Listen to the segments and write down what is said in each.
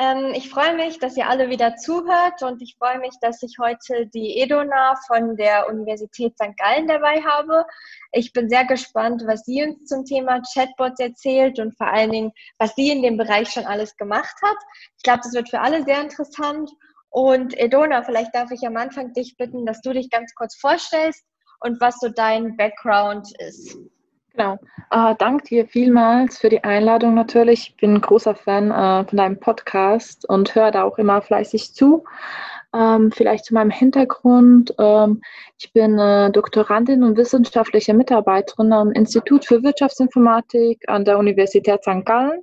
Ähm, ich freue mich, dass ihr alle wieder zuhört und ich freue mich, dass ich heute die Edona von der Universität St. Gallen dabei habe. Ich bin sehr gespannt, was sie uns zum Thema Chatbots erzählt und vor allen Dingen, was sie in dem Bereich schon alles gemacht hat. Ich glaube, das wird für alle sehr interessant. Und Edona, vielleicht darf ich am Anfang dich bitten, dass du dich ganz kurz vorstellst und was so dein Background ist. Genau. Äh, danke dir vielmals für die Einladung natürlich. Ich bin ein großer Fan äh, von deinem Podcast und höre da auch immer fleißig zu. Ähm, vielleicht zu meinem Hintergrund. Ähm, ich bin äh, Doktorandin und wissenschaftliche Mitarbeiterin am Institut für Wirtschaftsinformatik an der Universität St. Gallen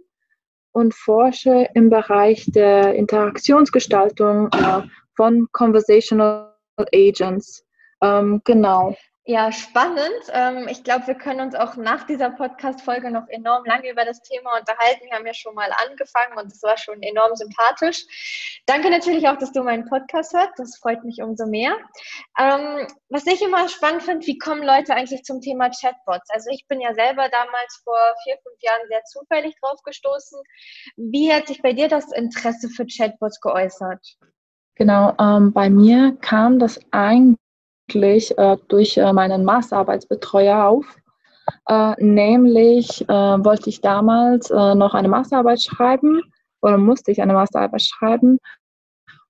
und forsche im Bereich der Interaktionsgestaltung äh, von Conversational Agents. Ähm, genau. Ja, spannend. Ähm, ich glaube, wir können uns auch nach dieser Podcast-Folge noch enorm lange über das Thema unterhalten. Wir haben ja schon mal angefangen und es war schon enorm sympathisch. Danke natürlich auch, dass du meinen Podcast hörst. Das freut mich umso mehr. Ähm, was ich immer spannend finde, wie kommen Leute eigentlich zum Thema Chatbots? Also ich bin ja selber damals vor vier, fünf Jahren sehr zufällig drauf gestoßen. Wie hat sich bei dir das Interesse für Chatbots geäußert? Genau, ähm, bei mir kam das eigentlich äh, durch äh, meinen Masterarbeitsbetreuer auf. Äh, nämlich äh, wollte ich damals äh, noch eine Masterarbeit schreiben oder musste ich eine Masterarbeit schreiben.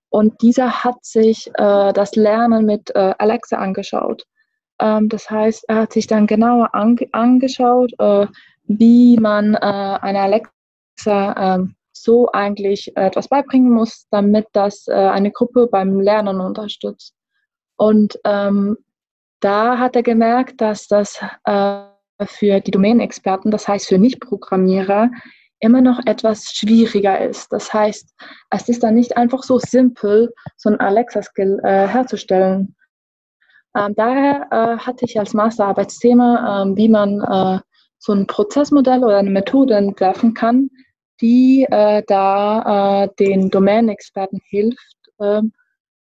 Und dieser hat sich äh, das Lernen mit Alexa angeschaut. Ähm, das heißt, er hat sich dann genauer an angeschaut, wie man eine Alexa ähm, so eigentlich etwas beibringen muss, damit das eine Gruppe beim Lernen unterstützt. Und ähm, da hat er gemerkt, dass das äh, für die Domänenexperten, das heißt für Nicht-Programmierer, immer noch etwas schwieriger ist. Das heißt, es ist dann nicht einfach so simpel, so ein Alexa-Skill äh, herzustellen. Ähm, daher äh, hatte ich als Masterarbeitsthema, ähm, wie man äh, so ein Prozessmodell oder eine Methode entwerfen kann, die äh, da äh, den Domänenexperten hilft, ähm,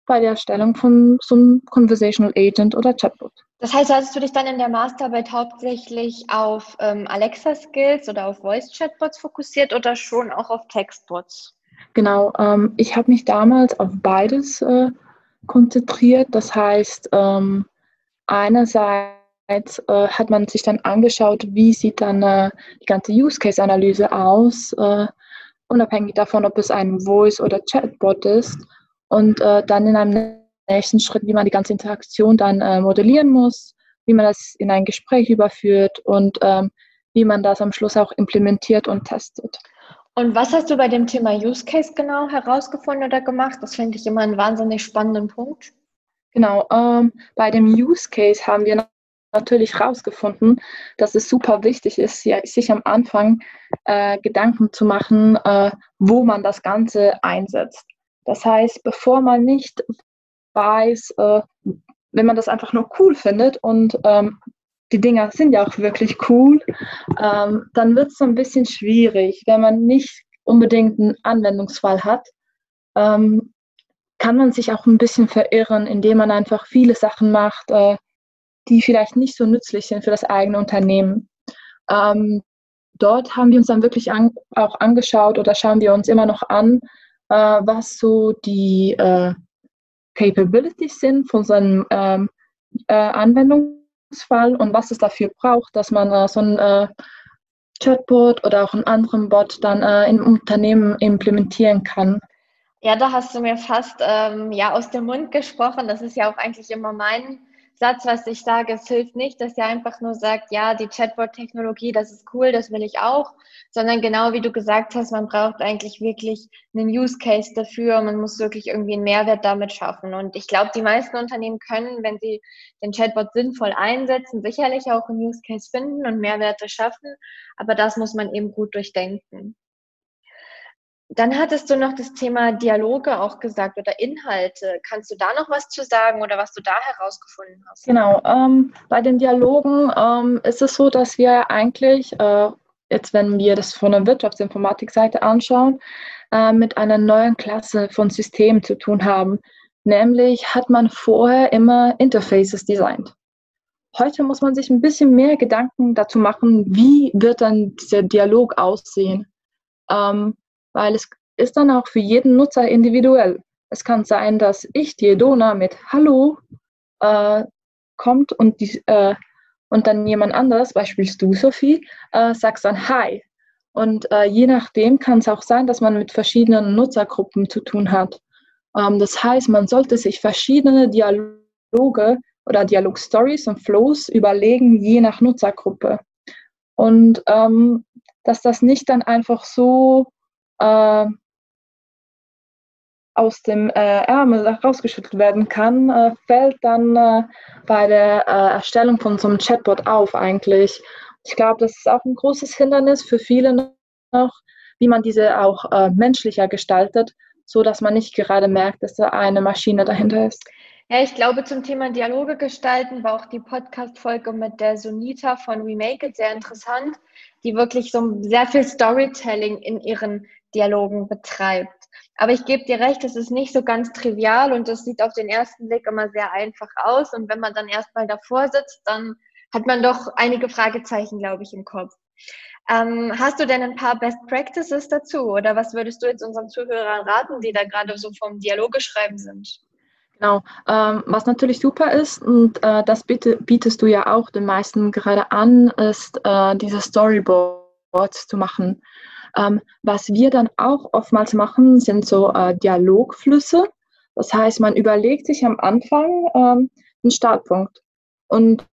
bei der Erstellung von so einem Conversational Agent oder Chatbot. Das heißt, hast du dich dann in der Masterarbeit hauptsächlich auf ähm, Alexa-Skills oder auf Voice-Chatbots fokussiert oder schon auch auf Textbots? Genau, ähm, ich habe mich damals auf beides äh, konzentriert. Das heißt, ähm, einerseits äh, hat man sich dann angeschaut, wie sieht dann äh, die ganze Use-Case-Analyse aus, äh, unabhängig davon, ob es ein Voice- oder Chatbot ist und äh, dann in einem nächsten Schritt, wie man die ganze Interaktion dann äh, modellieren muss, wie man das in ein Gespräch überführt und ähm, wie man das am Schluss auch implementiert und testet. Und was hast du bei dem Thema Use Case genau herausgefunden oder gemacht? Das finde ich immer einen wahnsinnig spannenden Punkt. Genau, ähm, bei dem Use Case haben wir natürlich herausgefunden, dass es super wichtig ist, sich am Anfang äh, Gedanken zu machen, äh, wo man das Ganze einsetzt. Das heißt, bevor man nicht weiß, äh, wenn man das einfach nur cool findet und ähm, die Dinger sind ja auch wirklich cool, ähm, dann wird es so ein bisschen schwierig, wenn man nicht unbedingt einen Anwendungsfall hat. Ähm, kann man sich auch ein bisschen verirren, indem man einfach viele Sachen macht, äh, die vielleicht nicht so nützlich sind für das eigene Unternehmen. Ähm, dort haben wir uns dann wirklich an, auch angeschaut oder schauen wir uns immer noch an, was so die äh, Capabilities sind von so einem ähm, äh, Anwendungsfall und was es dafür braucht, dass man äh, so ein äh, Chatbot oder auch einen anderen Bot dann äh, im Unternehmen implementieren kann. Ja, da hast du mir fast ähm, ja aus dem Mund gesprochen. Das ist ja auch eigentlich immer mein Satz, was ich sage, es hilft nicht, dass ihr einfach nur sagt, ja, die Chatbot-Technologie, das ist cool, das will ich auch, sondern genau wie du gesagt hast, man braucht eigentlich wirklich einen Use Case dafür, man muss wirklich irgendwie einen Mehrwert damit schaffen. Und ich glaube, die meisten Unternehmen können, wenn sie den Chatbot sinnvoll einsetzen, sicherlich auch einen Use Case finden und Mehrwerte schaffen, aber das muss man eben gut durchdenken. Dann hattest du noch das Thema Dialoge auch gesagt oder Inhalte. Kannst du da noch was zu sagen oder was du da herausgefunden hast? Genau, ähm, bei den Dialogen ähm, ist es so, dass wir eigentlich, äh, jetzt wenn wir das von der Wirtschaftsinformatikseite anschauen, äh, mit einer neuen Klasse von Systemen zu tun haben. Nämlich hat man vorher immer Interfaces designt. Heute muss man sich ein bisschen mehr Gedanken dazu machen, wie wird dann dieser Dialog aussehen. Ähm, weil es ist dann auch für jeden Nutzer individuell. Es kann sein, dass ich, die Edona, mit Hallo äh, kommt und, die, äh, und dann jemand anderes, beispielsweise du, Sophie, äh, sagst dann Hi. Und äh, je nachdem kann es auch sein, dass man mit verschiedenen Nutzergruppen zu tun hat. Ähm, das heißt, man sollte sich verschiedene Dialoge oder Dialogstories und Flows überlegen, je nach Nutzergruppe. Und ähm, dass das nicht dann einfach so äh, aus dem äh, Ärmel rausgeschüttelt werden kann, äh, fällt dann äh, bei der Erstellung von so einem Chatbot auf eigentlich. Ich glaube, das ist auch ein großes Hindernis für viele noch, wie man diese auch menschlicher gestaltet, so dass man nicht gerade merkt, dass da eine Maschine dahinter ist. Ja, ich glaube, zum Thema Dialoge gestalten war auch die Podcast-Folge mit der Sonita von Remake It sehr interessant, die wirklich so sehr viel Storytelling in ihren Dialogen betreibt. Aber ich gebe dir recht, es ist nicht so ganz trivial und es sieht auf den ersten Blick immer sehr einfach aus. Und wenn man dann erstmal davor sitzt, dann hat man doch einige Fragezeichen, glaube ich, im Kopf. Ähm, hast du denn ein paar Best Practices dazu oder was würdest du jetzt unseren Zuhörern raten, die da gerade so vom Dialoge schreiben sind? Genau, ähm, was natürlich super ist, und äh, das biete, bietest du ja auch den meisten gerade an, ist äh, diese Storyboards zu machen. Ähm, was wir dann auch oftmals machen, sind so äh, Dialogflüsse. Das heißt, man überlegt sich am Anfang ähm, einen Startpunkt und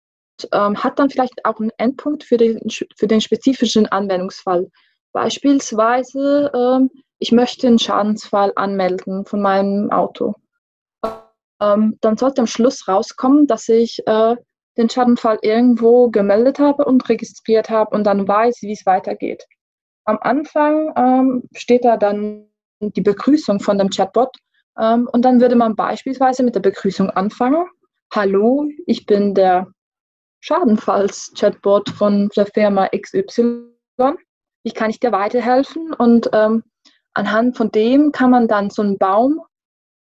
ähm, hat dann vielleicht auch einen Endpunkt für den, für den spezifischen Anwendungsfall. Beispielsweise, ähm, ich möchte einen Schadensfall anmelden von meinem Auto. Ähm, dann sollte am Schluss rauskommen, dass ich äh, den Schadenfall irgendwo gemeldet habe und registriert habe und dann weiß, wie es weitergeht. Am Anfang ähm, steht da dann die Begrüßung von dem Chatbot ähm, und dann würde man beispielsweise mit der Begrüßung anfangen. Hallo, ich bin der Schadenfalls-Chatbot von der Firma XY. Wie kann ich dir weiterhelfen? Und ähm, anhand von dem kann man dann so einen Baum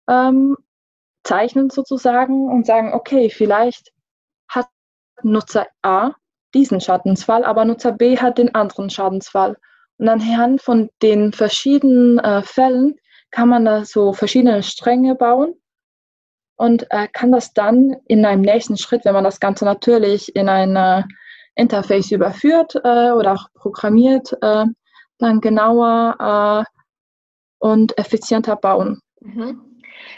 ähm, zeichnen sozusagen und sagen, okay, vielleicht hat Nutzer A diesen Schadensfall, aber Nutzer B hat den anderen Schadensfall. Und anhand von den verschiedenen äh, Fällen kann man da so verschiedene Stränge bauen und äh, kann das dann in einem nächsten Schritt, wenn man das Ganze natürlich in ein äh, Interface überführt äh, oder auch programmiert, äh, dann genauer äh, und effizienter bauen. Mhm.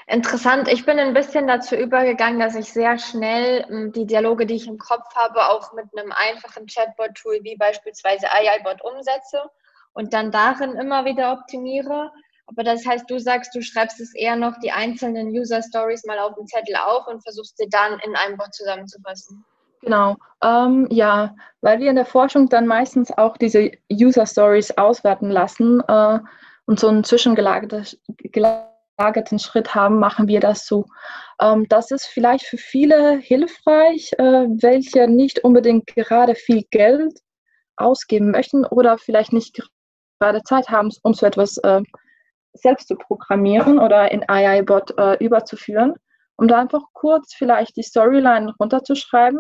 Interessant. Ich bin ein bisschen dazu übergegangen, dass ich sehr schnell hm, die Dialoge, die ich im Kopf habe, auch mit einem einfachen Chatbot-Tool wie beispielsweise AIBot umsetze und dann darin immer wieder optimiere. Aber das heißt, du sagst, du schreibst es eher noch die einzelnen User Stories mal auf den Zettel auf und versuchst sie dann in einem Bot zusammenzufassen. Genau, ähm, ja, weil wir in der Forschung dann meistens auch diese User Stories auswerten lassen äh, und so ein zwischengelagertes gelagerten Schritt haben, machen wir das so. Ähm, das ist vielleicht für viele hilfreich, äh, welche nicht unbedingt gerade viel Geld ausgeben möchten oder vielleicht nicht gerade Zeit haben, um so etwas äh, selbst zu programmieren oder in AI-Bot äh, überzuführen, um da einfach kurz vielleicht die Storyline runterzuschreiben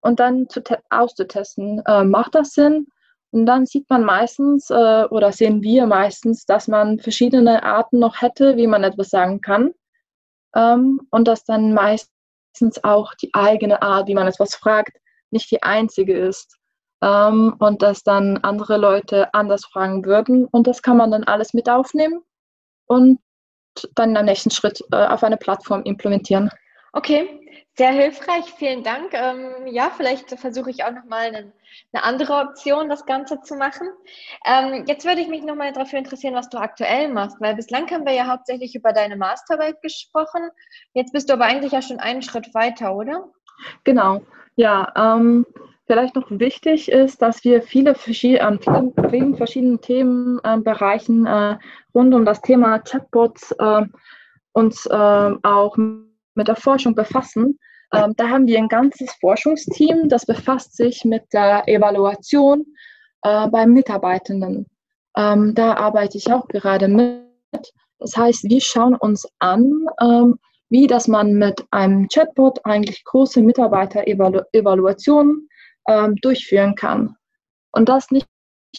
und dann zu auszutesten, äh, macht das Sinn? Und dann sieht man meistens äh, oder sehen wir meistens, dass man verschiedene Arten noch hätte, wie man etwas sagen kann. Ähm, und dass dann meistens auch die eigene Art, wie man etwas fragt, nicht die einzige ist. Ähm, und dass dann andere Leute anders fragen würden. Und das kann man dann alles mit aufnehmen und dann im nächsten Schritt äh, auf eine Plattform implementieren. Okay, sehr hilfreich, vielen Dank. Ähm, ja, vielleicht versuche ich auch nochmal eine, eine andere Option, das Ganze zu machen. Ähm, jetzt würde ich mich nochmal dafür interessieren, was du aktuell machst, weil bislang haben wir ja hauptsächlich über deine Masterarbeit gesprochen. Jetzt bist du aber eigentlich ja schon einen Schritt weiter, oder? Genau, ja. Ähm, vielleicht noch wichtig ist, dass wir viele an vielen, vielen verschiedenen Themenbereichen äh, rund um das Thema Chatbots äh, uns äh, auch mit der Forschung befassen. Ähm, da haben wir ein ganzes Forschungsteam, das befasst sich mit der Evaluation äh, bei Mitarbeitenden. Ähm, da arbeite ich auch gerade mit. Das heißt, wir schauen uns an, ähm, wie dass man mit einem Chatbot eigentlich große Mitarbeiterevaluationen ähm, durchführen kann. Und das nicht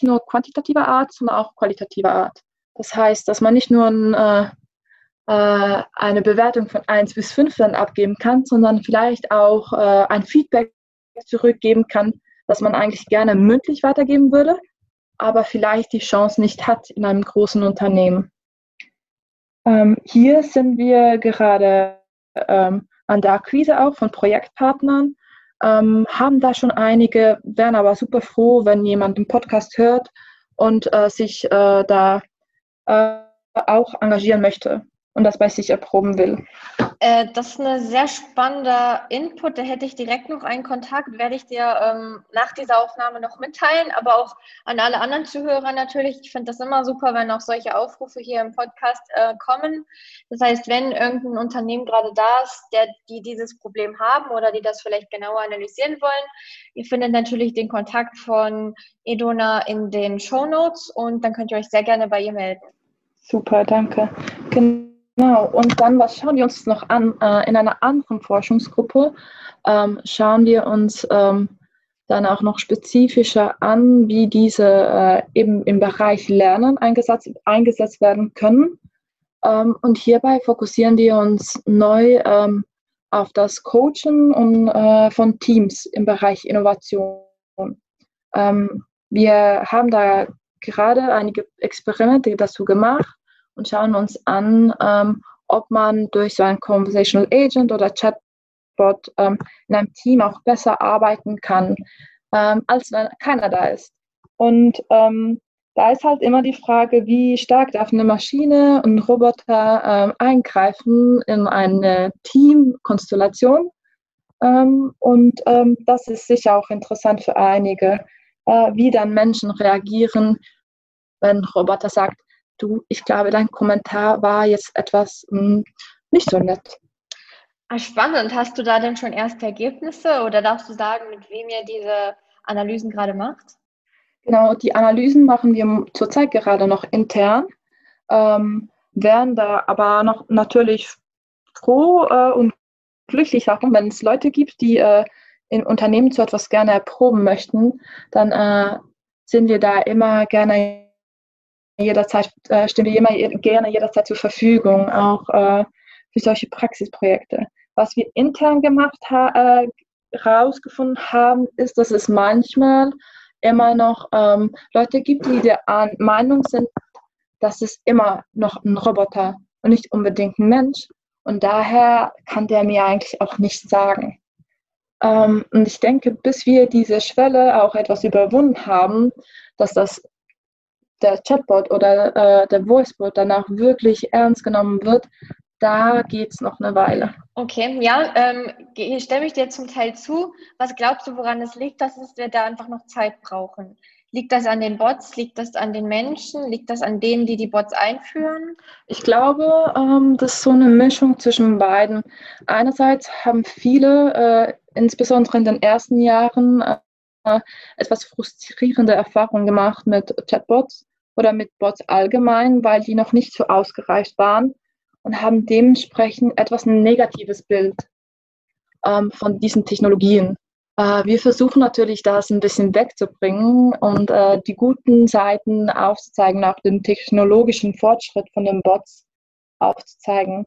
nur quantitativer Art, sondern auch qualitativer Art. Das heißt, dass man nicht nur ein, äh, äh, eine Bewertung von 1 bis 5 dann abgeben kann, sondern vielleicht auch äh, ein Feedback zurückgeben kann, das man eigentlich gerne mündlich weitergeben würde, aber vielleicht die Chance nicht hat in einem großen Unternehmen. Ähm, hier sind wir gerade ähm, an der Akquise auch von Projektpartnern, ähm, haben da schon einige, wären aber super froh, wenn jemand den Podcast hört und äh, sich äh, da äh, auch engagieren möchte und das bei sich erproben will. Äh, das ist ein sehr spannender Input. Da hätte ich direkt noch einen Kontakt, werde ich dir ähm, nach dieser Aufnahme noch mitteilen, aber auch an alle anderen Zuhörer natürlich. Ich finde das immer super, wenn auch solche Aufrufe hier im Podcast äh, kommen. Das heißt, wenn irgendein Unternehmen gerade da ist, der, die dieses Problem haben oder die das vielleicht genauer analysieren wollen, ihr findet natürlich den Kontakt von Edona in den Show Notes und dann könnt ihr euch sehr gerne bei ihr melden. Super, danke. Genau. Genau, und dann, was schauen wir uns noch an? Äh, in einer anderen Forschungsgruppe ähm, schauen wir uns ähm, dann auch noch spezifischer an, wie diese äh, eben im Bereich Lernen eingesetzt, eingesetzt werden können. Ähm, und hierbei fokussieren wir uns neu auf das Coachen äh, von Teams im Bereich Innovation. Wir haben da gerade einige Experimente dazu gemacht und schauen uns an, ähm, ob man durch so ein Conversational Agent oder Chatbot ähm, in einem Team auch besser arbeiten kann, ähm, als wenn keiner da ist. Und ähm, da ist halt immer die Frage, wie stark darf eine Maschine und ein Roboter ähm, eingreifen in eine Teamkonstellation. Ähm, und das ist sicher auch interessant für einige, äh, wie dann Menschen reagieren, wenn ein Roboter sagt, du, ich glaube, dein Kommentar war jetzt etwas mh, hm, nicht so nett. Ah, spannend. Hast du da denn schon erste Ergebnisse oder darfst du sagen, mit wem ihr diese Analysen gerade macht? Genau, die Analysen machen wir zurzeit gerade noch intern, ähm, werden da aber noch natürlich froh äh, und glücklich sagen, wenn es Leute gibt, die äh, in Unternehmen zu etwas gerne erproben möchten, dann äh, sind wir da immer gerne jederzeit, äh, stehen wir immer, gerne jederzeit zur Verfügung, auch äh, für solche Praxisprojekte. Was wir intern gemacht haben, äh, herausgefunden haben, ist, dass es manchmal immer noch ähm, Leute gibt, die der Meinung sind, dass es immer noch ein Roboter und nicht unbedingt ein Mensch. Und daher kann der mir eigentlich auch nichts sagen. Ähm, und ich denke, bis wir diese Schwelle auch etwas überwunden haben, dass das der Chatbot oder äh, der Voicebot danach wirklich ernst genommen wird, da geht es noch eine Weile. Okay, ja, ähm, ich stelle mich dir zum Teil zu. Was glaubst du, woran es liegt, dass wir da einfach noch Zeit brauchen? Liegt das an den Bots? Liegt das an den Menschen? Liegt das an denen, die die Bots einführen? Ich glaube, ähm, das ist so eine Mischung zwischen beiden. Einerseits haben viele, äh, insbesondere in den ersten Jahren, etwas frustrierende Erfahrungen gemacht mit Chatbots oder mit Bots allgemein, weil die noch nicht so ausgereift waren und haben dementsprechend etwas ein negatives Bild ähm, von diesen Technologien. Äh, wir versuchen natürlich, das ein bisschen wegzubringen und äh, die guten Seiten aufzuzeigen, auch den technologischen Fortschritt von den Bots aufzuzeigen.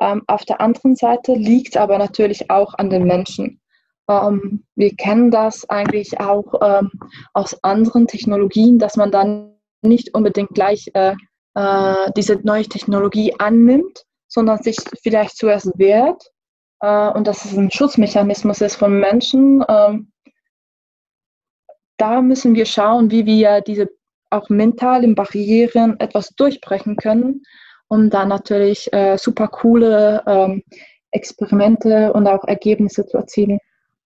Ähm, auf der anderen Seite liegt aber natürlich auch an den Menschen. Ähm, wir kennen das eigentlich auch ähm, aus anderen Technologien, dass man dann nicht unbedingt gleich äh, äh, diese neue Technologie annimmt, sondern sich vielleicht zuerst wehrt äh, und dass es ein Schutzmechanismus ist von Menschen. Ähm, da müssen wir schauen, wie wir diese auch mentalen Barrieren etwas durchbrechen können, um da natürlich äh, super coole ähm, Experimente und auch Ergebnisse zu erzielen.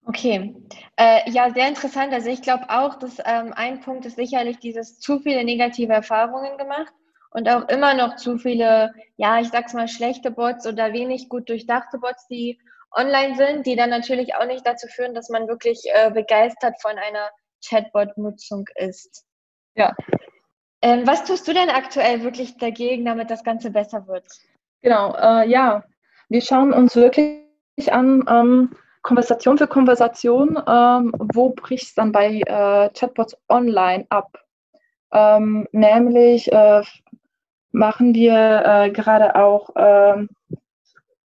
Okay, äh, ja, sehr interessant. Also ich glaube auch, dass ähm, ein Punkt ist sicherlich dieses zu viele negative Erfahrungen gemacht und auch immer noch zu viele, ja, ich sag's mal, schlechte Bots oder wenig gut durchdachte Bots, die online sind, die dann natürlich auch nicht dazu führen, dass man wirklich äh, begeistert von einer Chatbot-Nutzung ist. Ja. Ähm, was tust du denn aktuell wirklich dagegen, damit das Ganze besser wird? Genau, äh, ja, wir schauen uns wirklich an, ähm, Konversation für Konversation, ähm, wo bricht es dann bei äh, Chatbots online ab? Ähm, nämlich äh, machen wir äh, gerade auch ähm,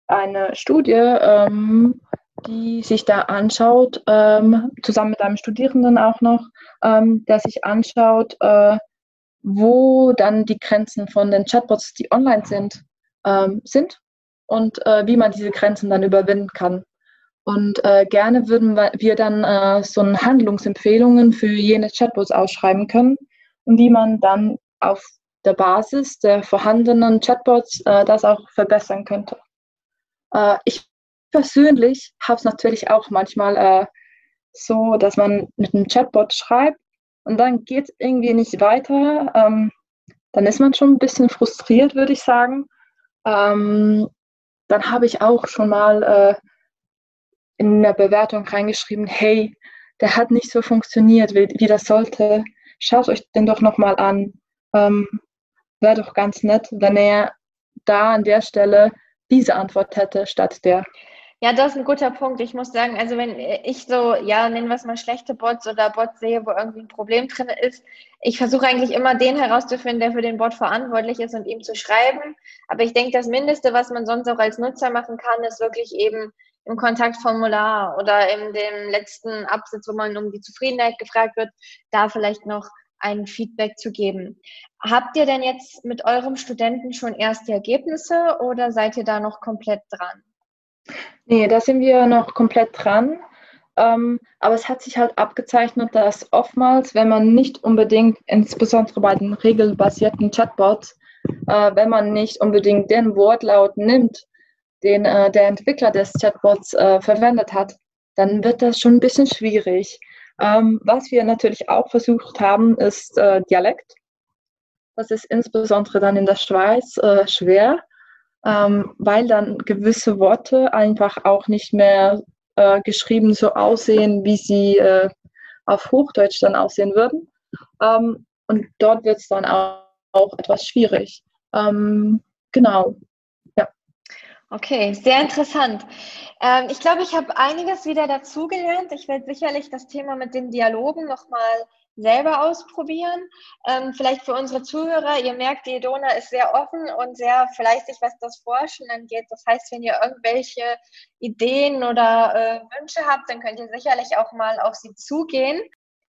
eine Studie, ähm, die sich da anschaut, ähm, zusammen mit einem Studierenden auch noch, der sich anschaut, äh, wo dann die Grenzen von den Chatbots, die online sind, sind und äh, wie man diese Grenzen dann überwinden kann. Und äh, gerne würden wir dann äh, so Handlungsempfehlungen für jene Chatbots ausschreiben können, wie man dann auf der Basis der vorhandenen Chatbots äh, das auch verbessern könnte. Äh, ich persönlich habe es natürlich auch manchmal äh, so, dass man mit einem Chatbot schreibt und dann geht es irgendwie nicht weiter. Ähm, dann ist man schon ein bisschen frustriert, würde ich sagen. Ähm, dann habe ich auch schon mal äh, in der Bewertung reingeschrieben, hey, der hat nicht so funktioniert, wie, wie das sollte. Schaut euch den doch nochmal an. Ähm, Wäre doch ganz nett, wenn er da an der Stelle diese Antwort hätte statt der. Ja, das ist ein guter Punkt. Ich muss sagen, also wenn ich so, ja, nennen wir es mal schlechte Bots oder Bots sehe, wo irgendwie ein Problem drin ist, ich versuche eigentlich immer den herauszufinden, der für den Bot verantwortlich ist und ihm zu schreiben. Aber ich denke, das Mindeste, was man sonst auch als Nutzer machen kann, ist wirklich eben im Kontaktformular oder in dem letzten Absatz, wo man um die Zufriedenheit gefragt wird, da vielleicht noch ein Feedback zu geben. Habt ihr denn jetzt mit eurem Studenten schon erste Ergebnisse oder seid ihr da noch komplett dran? Nee, da sind wir noch komplett dran. Ähm, aber es hat sich halt abgezeichnet, dass oftmals, wenn man nicht unbedingt, insbesondere bei den regelbasierten Chatbots, äh, wenn man nicht unbedingt den Wortlaut nimmt, den äh, der Entwickler des Chatbots äh, verwendet hat, dann wird das schon ein bisschen schwierig. Ähm, was wir natürlich auch versucht haben, ist äh, Dialekt. Das ist insbesondere dann in der Schweiz äh, schwer, ähm, weil dann gewisse Worte einfach auch nicht mehr äh, geschrieben so aussehen, wie sie äh, auf Hochdeutsch dann aussehen würden. Ähm, und dort wird es dann auch, auch, etwas schwierig. Ähm, genau. Okay, sehr interessant. Ähm, ich glaube, ich habe einiges wieder dazugelernt. Ich werde sicherlich das Thema mit den Dialogen nochmal selber ausprobieren. Ähm, vielleicht für unsere Zuhörer, ihr merkt, die Dona ist sehr offen und sehr fleißig, was das Forschen angeht. Das heißt, wenn ihr irgendwelche Ideen oder äh, Wünsche habt, dann könnt ihr sicherlich auch mal auf sie zugehen.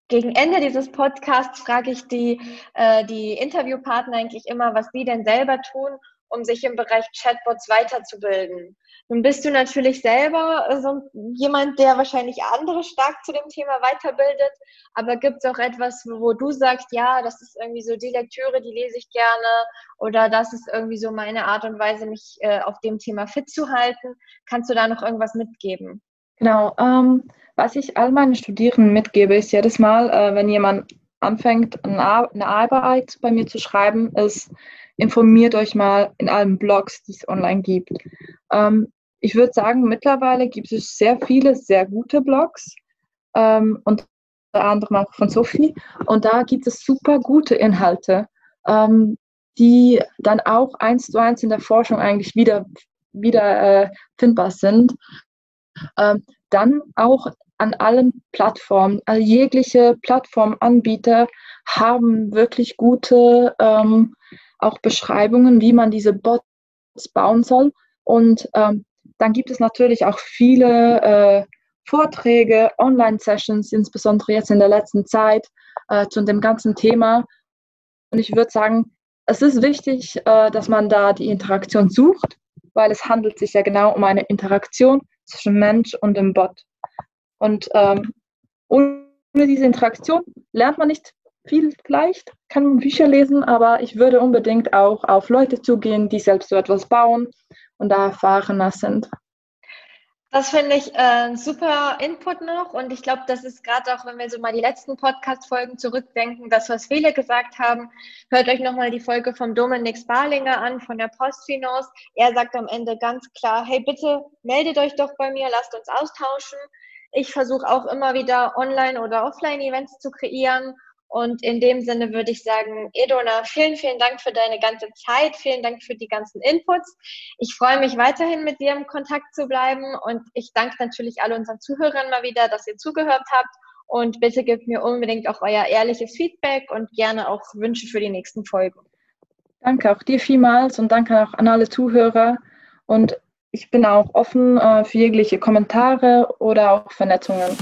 Gegen Ende dieses Podcasts frage ich die, äh, die Interviewpartner eigentlich immer, was sie denn selber tun, um sich im Bereich Chatbots weiterzubilden. Nun bist du natürlich selber so jemand, der wahrscheinlich andere stark zu dem Thema weiterbildet, aber gibt es auch etwas, wo du sagst, ja, das ist irgendwie so die Lektüre, die lese ich gerne oder das ist irgendwie so meine Art und Weise, mich äh, auf dem Thema fit zu halten. Kannst du da noch irgendwas mitgeben? Genau. Ähm, was ich all meinen Studierenden mitgebe, ist jedes Mal, äh, wenn jemand anfängt, eine Arbeit bei mir zu schreiben, ist, informiert euch mal in allen Blogs, die es online gibt. Ähm, ich würde sagen, mittlerweile gibt es sehr viele sehr gute Blogs, ähm, unter anderem auch von Sophie. Und da gibt es super gute Inhalte, ähm, die dann auch eins zu eins in der Forschung eigentlich wieder, wieder äh, findbar sind. Ähm, dann auch an allen Plattformen, also jegliche Plattformanbieter haben wirklich gute ähm, auch Beschreibungen, wie man diese Bots bauen soll. Und ähm, dann gibt es natürlich auch viele äh, Vorträge, Online-Sessions, insbesondere jetzt in der letzten Zeit äh, zu dem ganzen Thema. Und ich würde sagen, es ist wichtig, äh, dass man da die Interaktion sucht, weil es handelt sich ja genau um eine Interaktion zwischen Mensch und dem Bot. Und ähm, ohne diese Interaktion lernt man nicht viel vielleicht, kann man Bücher lesen, aber ich würde unbedingt auch auf Leute zugehen, die selbst so etwas bauen und da erfahrener sind. Das finde ich äh, super Input noch und ich glaube, das ist gerade auch, wenn wir so mal die letzten Podcast-Folgen zurückdenken, das, was viele gesagt haben. Hört euch nochmal die Folge vom Dominik Sparlinger an von der Postfinance. Er sagt am Ende ganz klar, hey, bitte meldet euch doch bei mir, lasst uns austauschen. Ich versuche auch immer wieder Online- oder Offline-Events zu kreieren und in dem Sinne würde ich sagen, Edona, vielen, vielen Dank für deine ganze Zeit. Vielen Dank für die ganzen Inputs. Ich freue mich weiterhin mit dir im Kontakt zu bleiben und ich danke natürlich alle unseren Zuhörern mal wieder, dass ihr zugehört habt. Und bitte gebt mir unbedingt auch euer ehrliches Feedback und gerne auch Wünsche für die nächsten Folgen. Danke auch dir vielmals und danke auch an alle Zuhörer. Und ich bin auch offen äh, für jegliche Kommentare oder auch Vernetzungen.